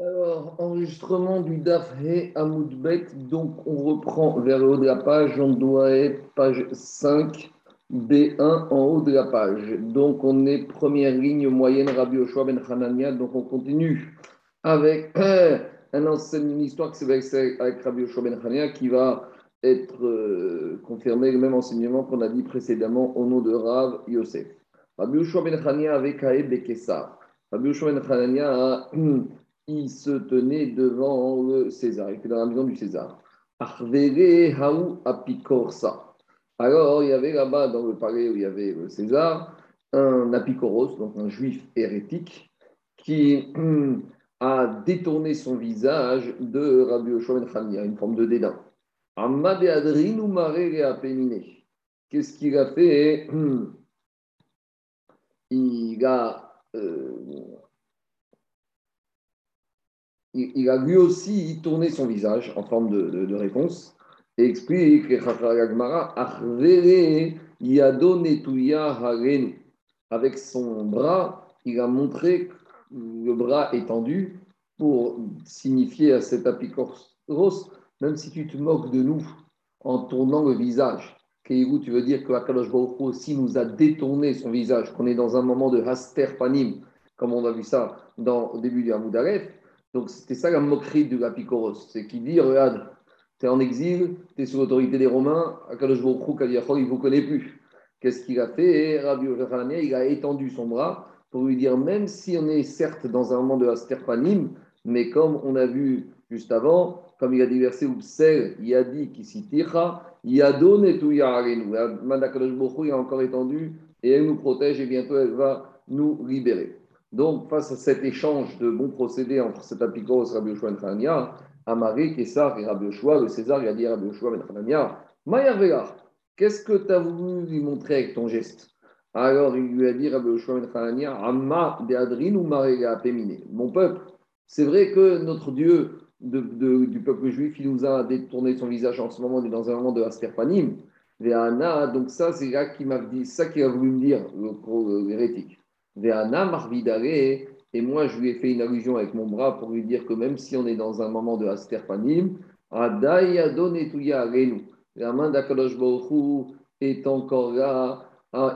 Alors, enregistrement du DAF He Amoudbet. Donc, on reprend vers le haut de la page. On doit être page 5, B1 en haut de la page. Donc, on est première ligne moyenne Rabbi Oshua Ben Hanania. Donc, on continue avec un enseignement, une histoire qui avec Rabbi Oshua Ben Hanania qui va être euh, confirmé le même enseignement qu'on a dit précédemment au nom de Rav Yosef. Rabbi Oshua Ben Hanania avec Kaed Bekessar. Rabbi Oshua Ben Hanania il se tenait devant le César, il était dans la maison du César. Haou. Alors, il y avait là-bas, dans le palais où il y avait le César, un apicoros, donc un juif hérétique, qui a détourné son visage de Rabbi Yoshua Ben une forme de dédain. Qu'est-ce qu'il a fait? Il a euh, il, a lui aussi tourné son visage en forme de, réponse et explique avec son bras, il a montré le bras étendu pour signifier à cet apicoros, même si tu te moques de nous en tournant le visage, Tu veux dire que Akadosh Baruch aussi nous a détourné son visage, qu'on est dans un moment de haster panim, comme on a vu ça au début du Hamoud donc c'était ça la moquerie de l'Apicoros. C'est qu'il dit Regarde, tu es en exil, tu es sous l'autorité des Romains, Akadosh Baruch il ne vous connaît plus. Qu'est-ce qu'il a fait? Rabbi il a étendu son bras pour lui dire Même si on est certes dans un moment de Asterpanim, mais comme on a vu juste avant, comme il a dit verset Upsel, il a dit Kisiticha, il a donné tout Yarenu. Mandakadosh Baruch il a encore étendu et elle nous protège et bientôt elle va nous libérer. Donc, face à cet échange de bons procédés entre cet apicos Rabbi Yoshua ben Hanania, Amari, Kessar et Rabbi Yoshua, le César, il a dit à Rabbi Yoshua ben Hanania, qu'est-ce que tu as voulu lui montrer avec ton geste? Alors, il lui a dit, Rabbi Yoshua ben Hanania, Amma Beadrin ou Péminé. Mon peuple, c'est vrai que notre Dieu du peuple juif, il nous a détourné son visage en ce moment, on est dans un moment de Asterpanim. Donc, ça, c'est là qu'il m'a dit, ça qu'il a voulu me dire, l'hérétique. Et moi, je lui ai fait une allusion avec mon bras pour lui dire que même si on est dans un moment de Asterpanim, la main d'Akadosh est encore là,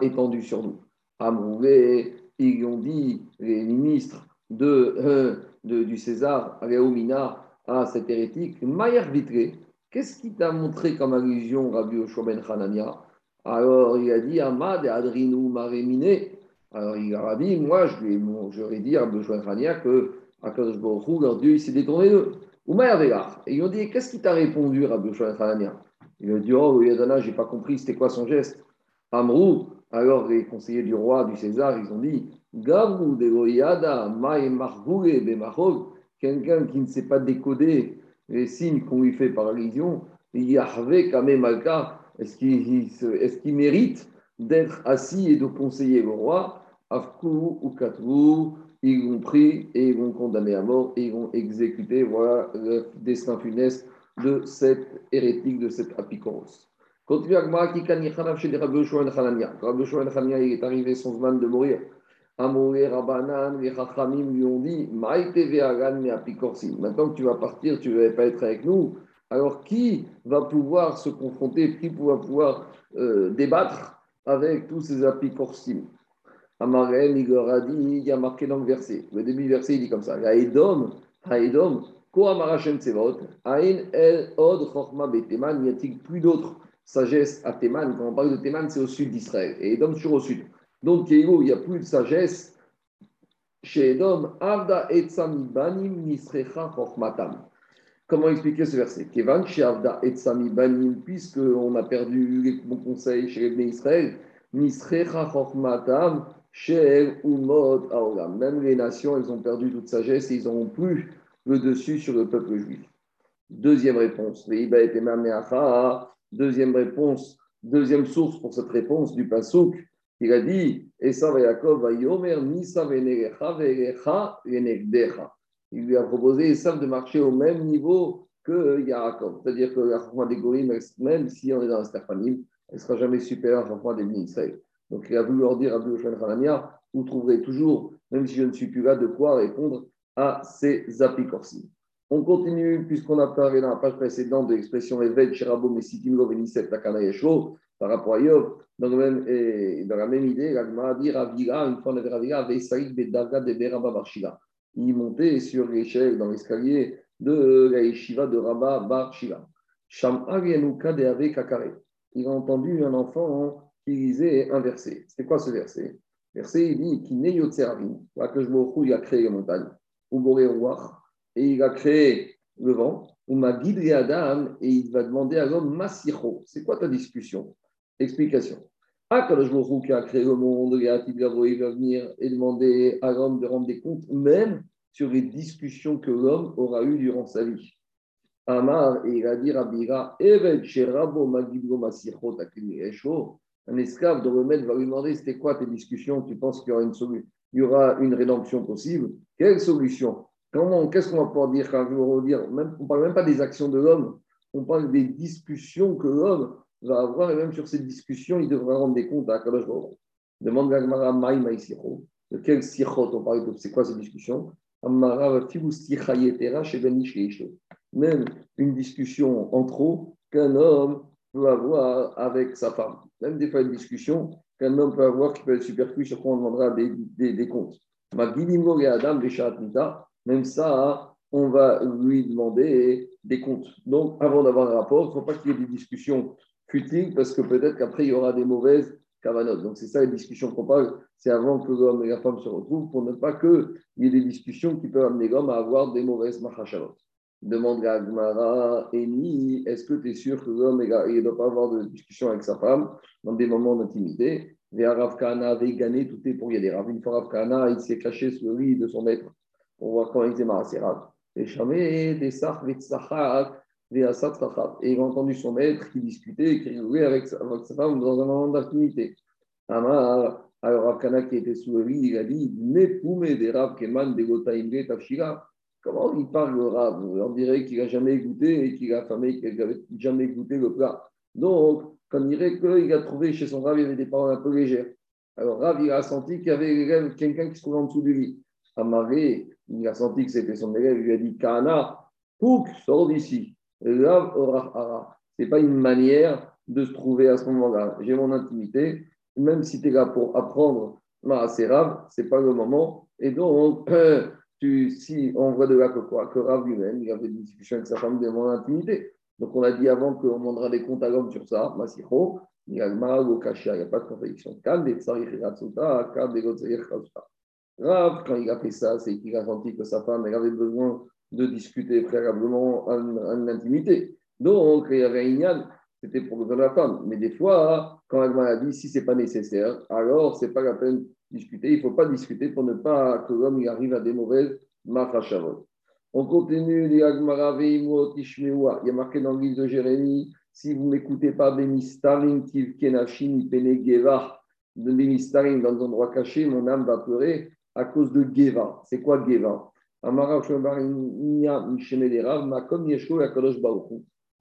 étendue sur nous. Amrouvé, ils ont dit, les ministres de, euh, de du César, Réomina, à cet hérétique, Mayer Vitré, qu'est-ce qui t'a montré comme allusion, Rabbi Yoshua ben Hanania? Alors il a dit, Amad et Adrinu Maremine, alors il a dit, moi, je lui j'aurais dit à Bouchouan Khania que Akadosh Baruch leur Dieu, il s'est détourné d'eux. Et ils ont dit, qu'est-ce qui t'a répondu, Rabbi Khania Il a dit, oh, Yadana, je n'ai pas compris, c'était quoi son geste? Amrou, alors les conseillers du roi, du César, ils ont dit, Gavou de Goyada, Maï Bemachog, quelqu'un qui ne sait pas décoder les signes qu'on lui fait par allusion, Yahvé Kame Malka, est-ce qu'il mérite d'être assis et de conseiller le roi? Afkou ou Katrou, ils vont pris et ils vont condamner à mort et ils vont exécuter voilà, le destin funeste de cet hérétique, de cet apicoros. Continue Agma, qui kanichanav chez Rabbi Yoshua Hanania. Rabbi Yoshua Hanania, il est arrivé son moment de mourir. À mourir, Rabbanan, les Chachamim lui ont dit. Maintenant que tu vas partir, tu ne vas pas être avec nous. Alors qui va pouvoir se confronter, qui va pouvoir euh, débattre avec tous ces apikorsim? Amarem, il leur a dit, il y a marqué dans le verset. Le début du verset, il dit comme ça Haïdom, Haïdom, Koamarachem Tsevot, Aïn El Od Chorma Beteman, n'y a-t-il plus d'autres sagesse à Teman? Quand on parle de Teman, c'est au sud d'Israël. Et Edom, toujours au sud. Donc, il n'y a plus de sagesse chez Edom. Avda. Comment expliquer ce verset? Kevan Avda Etzami Banim, puisqu'on a perdu les bons conseils chez les Israël, Nisrecha Chormatam, même les nations, elles ont perdu toute sagesse et ils n'ont plus le dessus sur le peuple juif. Deuxième réponse. Deuxième réponse, deuxième source pour cette réponse du Pasouk. Il a dit Il lui a proposé de marcher au même niveau que Yaakov. C'est-à-dire que la des même si on est dans un Stéphanim, elle ne sera jamais supérieure à la des Israël. Donc il a voulu leur dire à Hanania, vous trouverez toujours, même si je ne suis plus là, de quoi répondre à ces apicorsim. On continue, puisqu'on a parlé dans la page précédente de l'expression Eved, Sherabo, Mesitim, Veniset, Takana, Yeshua, par rapport à Yov. Dans, le même, et dans la même idée, l'Agma dit Ravira, une fois on avait Ravira, Veisaïd, Bedaga, de Barshila. Il montait sur l'échelle, dans l'escalier de la yeshiva de Rabba Bar Shila. Il a entendu un enfant qui lisait un verset. C'était quoi ce verset? Verset, il dit Qui n'est Là que je me il a créé les montagnes. Et il a créé le vent. Ou ma guide Adam, et il va demander à l'homme Masicho. C'est quoi ta discussion? Explication. Quand je qui a créé le monde, il va venir et demander à l'homme de rendre des comptes, même sur les discussions que l'homme aura eues durant sa vie. Amar, il a dit Rabira, Evet Sherabo Magidgo Masichot un esclave de remède va lui demander c'était quoi tes discussions? Tu penses qu'il y aura une solution y aura une rédemption possible? Quelle solution? Qu'est-ce qu'on va pouvoir dire? Dire même, On ne parle même pas des actions de l'homme, on parle des discussions que l'homme va avoir, et même sur ces discussions, il devra rendre des comptes à Kadosh Demande Gagmara Maï Maïsicho. De quel sichot on parle C'est quoi ces discussions même une discussion en trop qu'un homme peut avoir avec sa femme. Même des fois, une discussion qu'un homme peut avoir qui peut être superflue, sur quoi on demandera des, des, des comptes. Même ça, on va lui demander des comptes. Donc, avant d'avoir un rapport, il ne faut pas qu'il y ait des discussions parce que peut-être qu'après, il y aura des mauvaises donc c'est ça les discussions qu'on parle, c'est avant que l'homme et la femme se retrouvent, pour ne pas qu'il y ait des discussions qui peuvent amener l'homme à avoir des mauvaises machachalot. Demande à Agmara, Eni, est-ce que tu es sûr que l'homme ne doit pas avoir de discussion avec sa femme dans des moments d'intimité? Rav Kana avait gagné, tout est pour y aller. Une fois Rav il s'est caché sous le lit de son maître pour voir comment il était marré. Et jamais des sach, des et il a entendu son maître qui discutait, qui rigolait avec sa, femme dans un moment d'intimité. Alors Rav qui était sous le lit, il a dit des Rav Keman de Tafshira. Comment il parle le Rav? On dirait qu'il n'a jamais goûté et qu'il a famé, qu'il n'avait jamais goûté le plat. Donc, on dirait qu'il a trouvé chez son Rav, il y avait des paroles un peu légères. Alors Rav, il a senti qu'il y avait quelqu'un qui se trouvait en dessous du lit. Amaré, il a senti que c'était son élève, il lui a dit Kana, Pouk, sors d'ici. Ce n'est pas une manière de se trouver à ce moment-là. J'ai mon intimité, même si tu es là pour apprendre c'est Rav, ce n'est pas le moment. Et donc, tu, si on voit de là que quoi Rav lui-même, il avait une discussion avec sa femme de mon intimité. Donc, on a dit avant qu'on demandera des comptes à l'homme sur ça, Masicho, il n'y a pas de contradiction. Rav, quand il a fait ça, c'est qu'il a senti que sa femme avait besoin de discuter préalablement en, intimité. Donc, il y avait un c'était pour le la femme. Mais des fois, quand elle m'a dit si ce n'est pas nécessaire, alors ce n'est pas la peine de discuter. Il ne faut pas discuter pour ne pas que l'homme arrive à des mauvaises mafachavot. On continue, il y a marqué dans le livre de Jérémie si vous ne m'écoutez pas, Benistarim, Kenachim, Penegeva, de Benistarim dans un endroit caché, mon âme va pleurer à cause de Geva. C'est quoi Geva? Il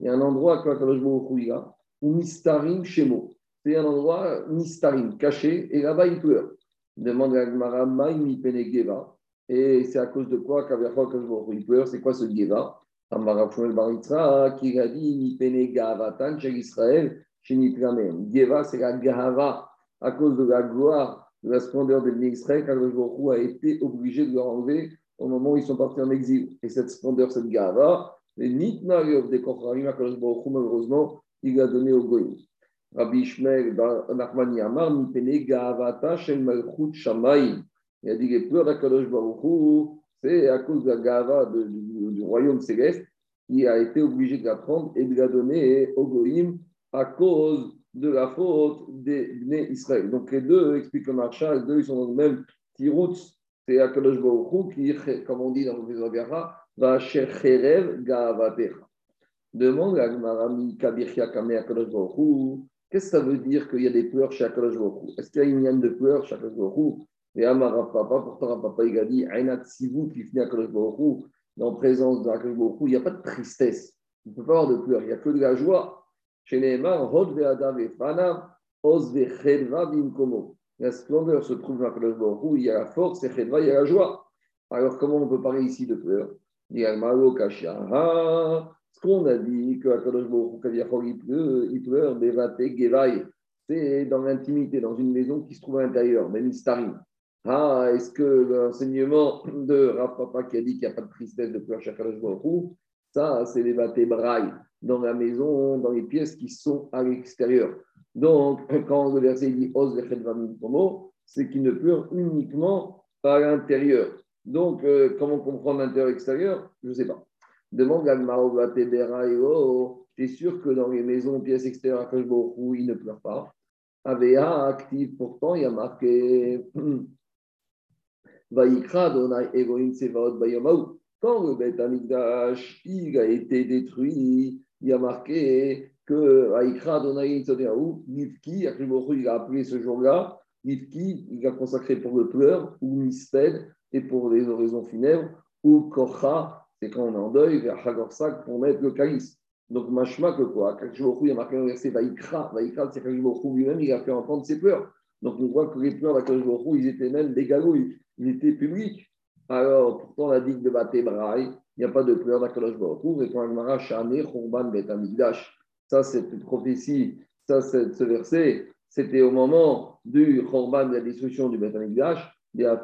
y a un endroit que Kadosh Baruch il a, où Mistarim Shemo. C'est un endroit Mistarim, caché, et là-bas il pleure. Demande à Gmara, Maïmi Pene Geva. Et c'est à cause de quoi qu'Aviachok il pleure? C'est quoi ce Geva? Amara Shmuel Baritra, qui a dit Mi Pene Gavatan chez Israël, chez Nitramen. Geva, c'est la Gahava, à cause de la gloire, de la splendeur de l'Israël, Kadosh Baruch a été obligé de leur enlever au moment où ils sont partis en exil. Et cette splendeur, cette gava, les nitna des Kocharim, malheureusement, il a donné au Goïm. Rabbi Ishmael Nachmani Amar, Mipene Gavata Shel Malchut Shamayim. Il a dit les pleurs d'Akadosh Baruch c'est à cause de la gava du, royaume céleste qui a été obligé de la prendre et de la donner au Goïm à cause de la faute des Bnei Israël. Donc les deux, expliquent le marchand, les deux, ils sont dans le même tiroutz c'est Akadosh Baruch qui, comme on dit dans le Vizogara, va chercher Gavatecha. Demande à Gmarami Kabircha Kame Akadosh Baruch Qu'est-ce que ça veut dire qu'il y a des pleurs chez Akadosh Baruch Est-ce qu'il y a une yann de pleurs chez Akadosh Baruch Et Amara Papa, pourtant Papa il a dit Ainat Sivu qui finit Akadosh Baruch dans présence d'Akadosh Baruch il n'y a pas de tristesse. Il ne peut pas avoir de pleurs, il n'y a que de la joie. Chez Neymar, Hod Oz. La splendeur se trouve dans le où il y a la force, et il y a la joie. Alors, comment on peut parler ici de pleurs Ce qu'on a dit que Akadosh il pleure, il pleure, c'est dans l'intimité, dans une maison qui se trouve à l'intérieur, même Istarim. Ah, est-ce que l'enseignement de Rav Papa qui a dit qu'il n'y a pas de tristesse de pleurs chez Akadosh ça, c'est les brailles dans la maison, dans les pièces qui sont à l'extérieur. Donc, quand le verset dit Os c'est qu'il ne pleure uniquement à l'intérieur. Donc, euh, comment comprendre l'intérieur-extérieur Je ne sais pas. Demande à Tu es sûr que dans les maisons, pièces extérieures, où il ne pleure pas? AVA active, pourtant, il y a marqué Vaikra Donai Egoim Sevaot Bayamaou. Quand le Beth Amikdash il a été détruit, il y a marqué que Vaikra Donai Sevaot Nifki, il a appelé ce jour-là, Nifki, il a consacré pour le pleur, ou Misped, et pour les oraisons funèbres, ou Kocha, c'est quand on est en deuil, vers Hagorsak pour mettre le calice. Donc, machma que quoi? Il y a marqué dans le verset Vaikra, Vaikra, c'est lui-même, il a fait entendre ses pleurs. Donc, on voit que les pleurs d'Akashbohu, ils étaient même gagouilles, ils étaient publics. Alors, pourtant, la digue de Batébraï, il n'y a pas de pleurs d'Akashbohu. Et quand Agmara, Shane, Khurban, Bet Amigdash, ça, cette prophétie, ça, ce verset, c'était au moment du Khurban, de la destruction du Bet Amigdash. Même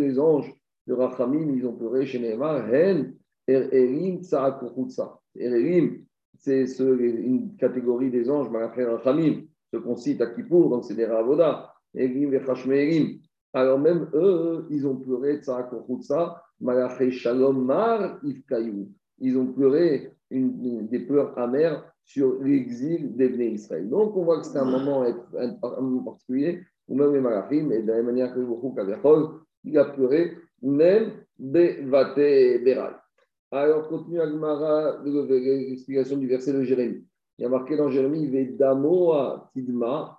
les anges de Rachamim, ils ont pleuré chez Neymar, Hen, Erelim, Tsaakuchutsa. Erelim, c'est une catégorie des anges, Rachamim, ce qu'on cite à Kippour, donc c'est des Ravoda, Erelim et Alors même eux, ils ont pleuré Tsaakuchutsa, Malaché Shalom Mar Ifkayou. Ils ont pleuré une, des pleurs amères sur l'exil des Israël. Donc on voit que c'est un moment particulier ou même les Malachim, et de la même manière que le il a pleuré, même Bevate Beral. Alors, continue Agmara, l'explication du verset de Jérémie. Il y a marqué dans Jérémie, Vedamoa Tidma,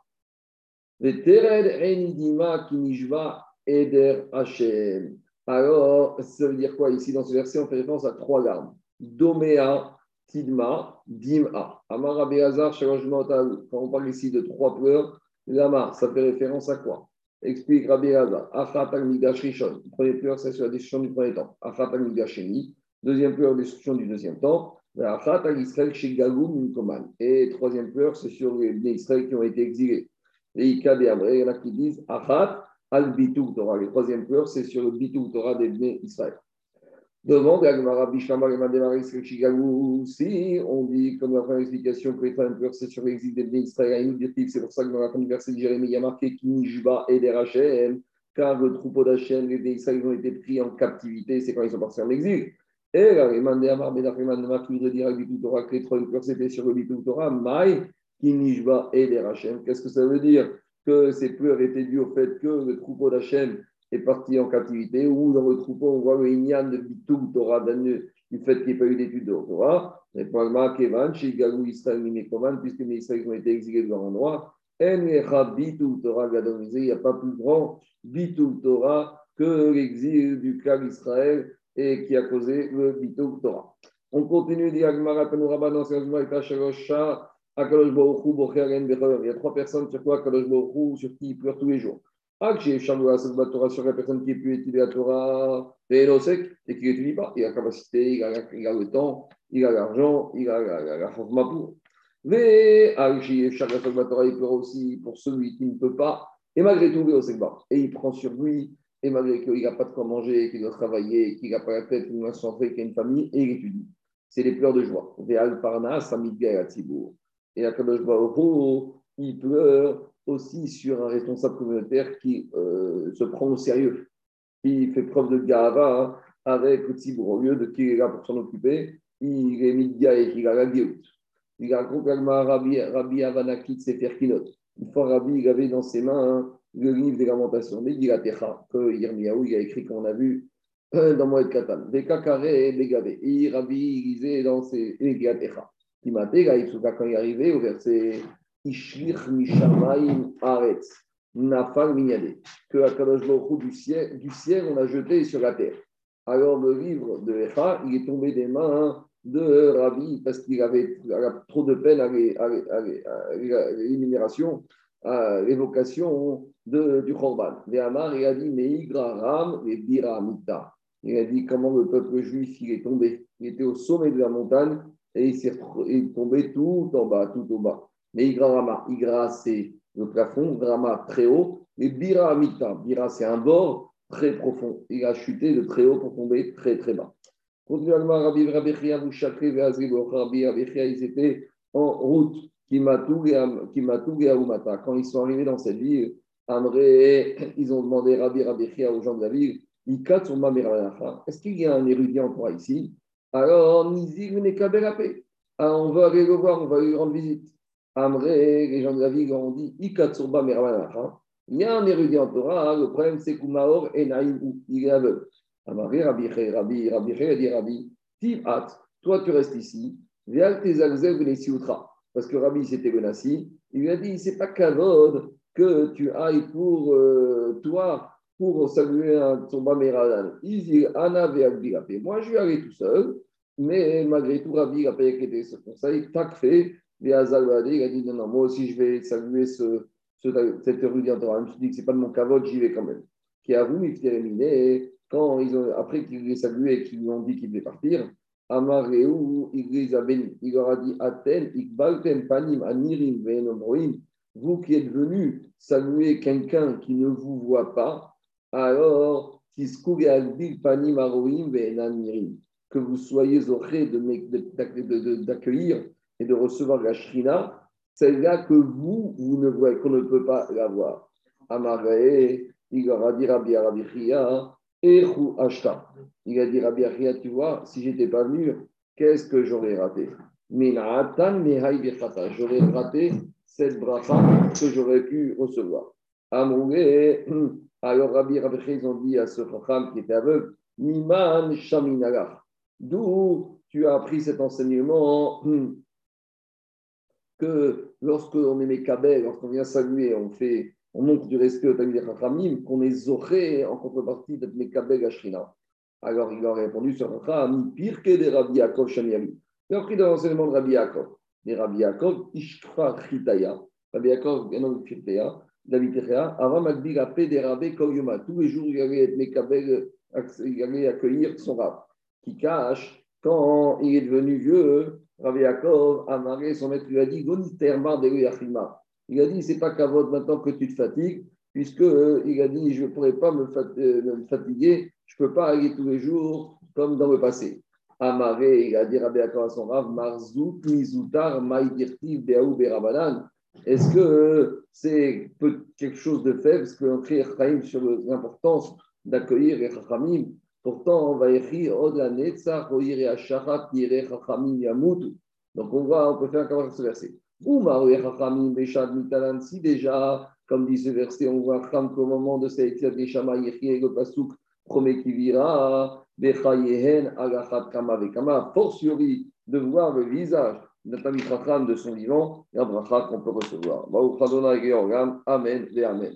Vetered Enidima Kinishva Eder Hashem. Alors, ça veut dire quoi? Ici dans ce verset On fait référence à trois larmes. Domea, Tidma, Dima. Amara Beazar, Quand on parle ici de trois pleurs, Lama, ça fait référence à quoi? Explique Rabbi Raza. Achat al-Migdash Rishon. Premier pleur, c'est sur la destruction du premier temps. Achat al-Migdash. Deuxième pleur, destruction du deuxième temps. Achat al-Israël chez Gagoum Minkoman. Et troisième pleur, c'est sur les Israël qui ont été exilés. Et il y en a qui disent Achat al-Bitou Torah. Le troisième pleur, c'est sur le Bitou Torah des Bnei Israël. Devant si on dit, comme la première explication, que les femmes c'est sur l'exil des Israël, c'est pour ça que dans la fin du verset de Jérémie, il y a marqué Kinishba et des Rachem, car le troupeau d'Hachem, les Israël ont été pris en captivité, c'est quand ils sont partis en exil. Et la Réman de Amar, Bédafriman de Matou, de dire Bitou Torah, que les trois pleurs c'était sur le Bitou Torah, Maï, et des Rachem. Qu'est-ce que ça veut dire? Que ces pleurs étaient dus au fait que le troupeau d'Hachem est parti en captivité, ou dans le troupeau, on voit le Inyan de Bitou Torah, du fait qu'il n'y ait pas eu d'études de Torah. Et Pragma Kevan, chez Galou Israël Minekoman, puisque les Israéliens ont été exilés de leur endroit, il n'y a pas plus grand Bitou Torah que l'exil du clan Israël et qui a causé le Bitou Torah. On continue, dit Agmara Kanuraba dans Akalosh Baruchu, Bocher, Il y a trois personnes sur quoi Akalosh Baruchu, sur qui il pleure tous les jours. Ah, j'ai la Torah sur la personne qui pu étudier la Torah et qui n'étudie pas. Il a la capacité, il a, il a le temps, il a l'argent, il a la force pour. Mais la Torah, il pleure aussi pour celui qui ne peut pas. Et malgré tout, et il prend sur lui, et malgré qu'il n'a pas de quoi manger, qu'il doit travailler, qu'il n'a pas la tête, qu'il doit centrer, qu'il a une famille, et il étudie. C'est les pleurs de joie. Et à Kadosh Baruch il pleure aussi sur un responsable communautaire qui euh, se prend au sérieux, qui fait preuve de gava hein, avec le Tzibour. Au lieu de qui est là pour s'en occuper, il est mis et il a la gueule. Il raconte Rabbi, Rabbi Avanakit Sefer Kinot. Une fois, Rabbi il avait dans ses mains hein, le livre des lamentations, des Gilatecha, que Yirmiyahu il a écrit, comme on a vu euh, dans Moed Katan. Des Kakare et des Gavé. Et Rabbi il lisait dans ses Gilatecha. Il m'a dit, quand il arrivé au verset Aretz, Nafal Minyade, que Akadosh Baruch du ciel, du ciel, on a jeté sur la terre. Alors le livre de Echa, il est tombé des mains de Rabbi parce qu'il avait, trop de peine à l'énumération. euh, l'évocation du Khorban. Véhamar, il a dit Meigra Ram et Bira Amita. Il a dit comment le peuple juif il est tombé? Il était au sommet de la montagne et il s'est tombé tout en bas, tout au bas. Mais Igra Rama, Igra c'est le plafond, Rama très haut, et Bira Amita. Bira c'est un bord très profond. Il a chuté de très haut pour tomber très très bas. Continuellement, Rabbi Rabechia, vous chakré, Rabbi Rabechia, ils étaient en route, Kimatoug et Aumata. Quand ils sont arrivés dans cette ville, Amré, ils ont demandé Rabbi Rabechia aux gens de la ville, est-ce qu'il y a un érudit en toi ici? Alors, Alors, on va aller le voir, on va lui rendre visite. Amré, les gens de la ville ont dit Ikatsurba Il y a un érudit en Torah, le problème c'est qu'Umaor est naïm, il est aveugle. Amré, Rabbi, Rabbi, Rabbi, a dit Rabbi, Tibat, toi tu restes ici, viens tes alzev les sioutra. Parce que Rabbi c'était le il lui a dit c'est pas kavod que tu ailles pour euh, toi pour saluer un Tsomba Meradan. Ana Moi, je vais aller tout seul, mais malgré tout, Rabbi a payé était ce conseil. Tak fait, il a dit non, non, moi aussi, je vais saluer ce, ce, cette rue Je me suis dit que ce n'est pas de mon cavote, j'y vais quand même. Qui a voulu terminer, quand ils ont, après qu'ils l'aient salué et qu'ils lui ont dit qu'il devait partir, Amareu, il leur a dit Aten, Ikbalten, Panim, Anirim, Venomroim, vous qui êtes venus saluer quelqu'un qui ne vous voit pas, alors que vous soyez au de, d'accueillir et de recevoir la shrina, celle-là que vous, vous ne voyez, qu'on ne peut pas la voir. Amarae, il aura dit Rabbi Echu Ashta. Il a dit Rabbi Chia, tu vois, si j'étais pas venu, qu'est-ce que j'aurais raté? J'aurais raté cette bracha que j'aurais pu recevoir. Amroué, alors Rabbi Rabbi ils ont dit à ce femme qui était aveugle, Niman Shaminagar. D'où tu as appris cet enseignement que lorsque on est Mekabel, lorsqu'on vient saluer, on fait, on montre du respect au Talmud Chachamim, qu'on est Zoré en contrepartie d'être Mekabel Ashrina. Alors il a répondu sur Chacham, pire que des Rabbi Yaakov Shamiari. Il a appris dans l'enseignement de Rabbi Yaakov. Les Rabbi Yaakov, Ishkra Chitaya. Rabbi Yaakov, bien nom Chitaya. David avant Magbil a des rabais Koyoma. Tous les jours, il allait être Mekabel, il allait accueillir son rab. Qui cache, quand il est devenu vieux, Rabbi Yaakov, Amaré, son maître lui a dit Goniterma de. Il a dit c'est pas qu'à votre maintenant que tu te fatigues, puisque euh, il a dit je ne pourrais pas euh, me, fatiguer, je ne peux pas aller tous les jours comme dans le passé. Amaré, il a dit Rabbi Yaakov à son rab Marzout, Mizutar, Maïdirtiv, Beaou, Berabanan. Est-ce que c'est quelque chose de faible? Parce qu'on crie Chaim sur l'importance d'accueillir les. Pourtant, on va écrire Yamut. Donc, on, va, on peut faire comment ce verset. Déjà, comme dit ce verset, on voit Chacham qu'au moment de cette Neshama Yechie, le Pasuk promet qu'il vira, Bechayehen Kama de voir le visage de son vivant, et un qu'on peut recevoir. Amen et Amen.